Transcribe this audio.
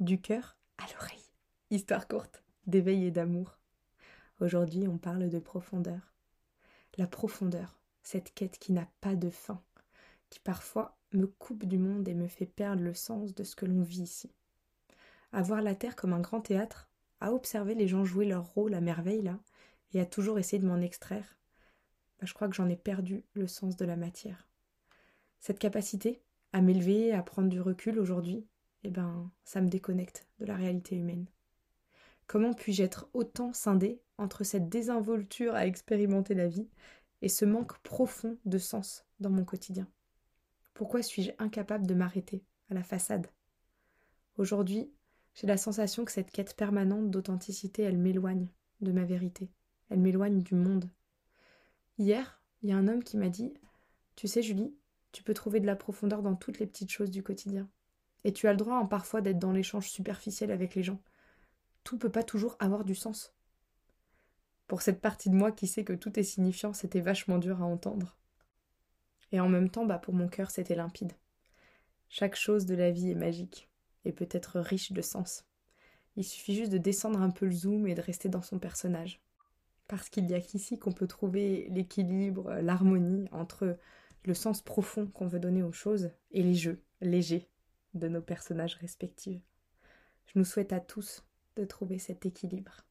du cœur à l'oreille. Histoire courte, d'éveil et d'amour. Aujourd'hui, on parle de profondeur. La profondeur, cette quête qui n'a pas de fin, qui parfois me coupe du monde et me fait perdre le sens de ce que l'on vit ici. À voir la Terre comme un grand théâtre, à observer les gens jouer leur rôle à merveille là, et à toujours essayer de m'en extraire, bah, je crois que j'en ai perdu le sens de la matière. Cette capacité à m'élever, à prendre du recul aujourd'hui, eh ben, ça me déconnecte de la réalité humaine. Comment puis-je être autant scindé entre cette désinvolture à expérimenter la vie et ce manque profond de sens dans mon quotidien? Pourquoi suis-je incapable de m'arrêter à la façade? Aujourd'hui, j'ai la sensation que cette quête permanente d'authenticité, elle m'éloigne de ma vérité, elle m'éloigne du monde. Hier, il y a un homme qui m'a dit Tu sais, Julie, tu peux trouver de la profondeur dans toutes les petites choses du quotidien. Et tu as le droit hein, parfois d'être dans l'échange superficiel avec les gens. Tout peut pas toujours avoir du sens. Pour cette partie de moi qui sait que tout est signifiant, c'était vachement dur à entendre. Et en même temps, bah pour mon cœur, c'était limpide. Chaque chose de la vie est magique et peut être riche de sens. Il suffit juste de descendre un peu le zoom et de rester dans son personnage. Parce qu'il n'y a qu'ici qu'on peut trouver l'équilibre, l'harmonie entre le sens profond qu'on veut donner aux choses et les jeux légers de nos personnages respectifs. Je nous souhaite à tous de trouver cet équilibre.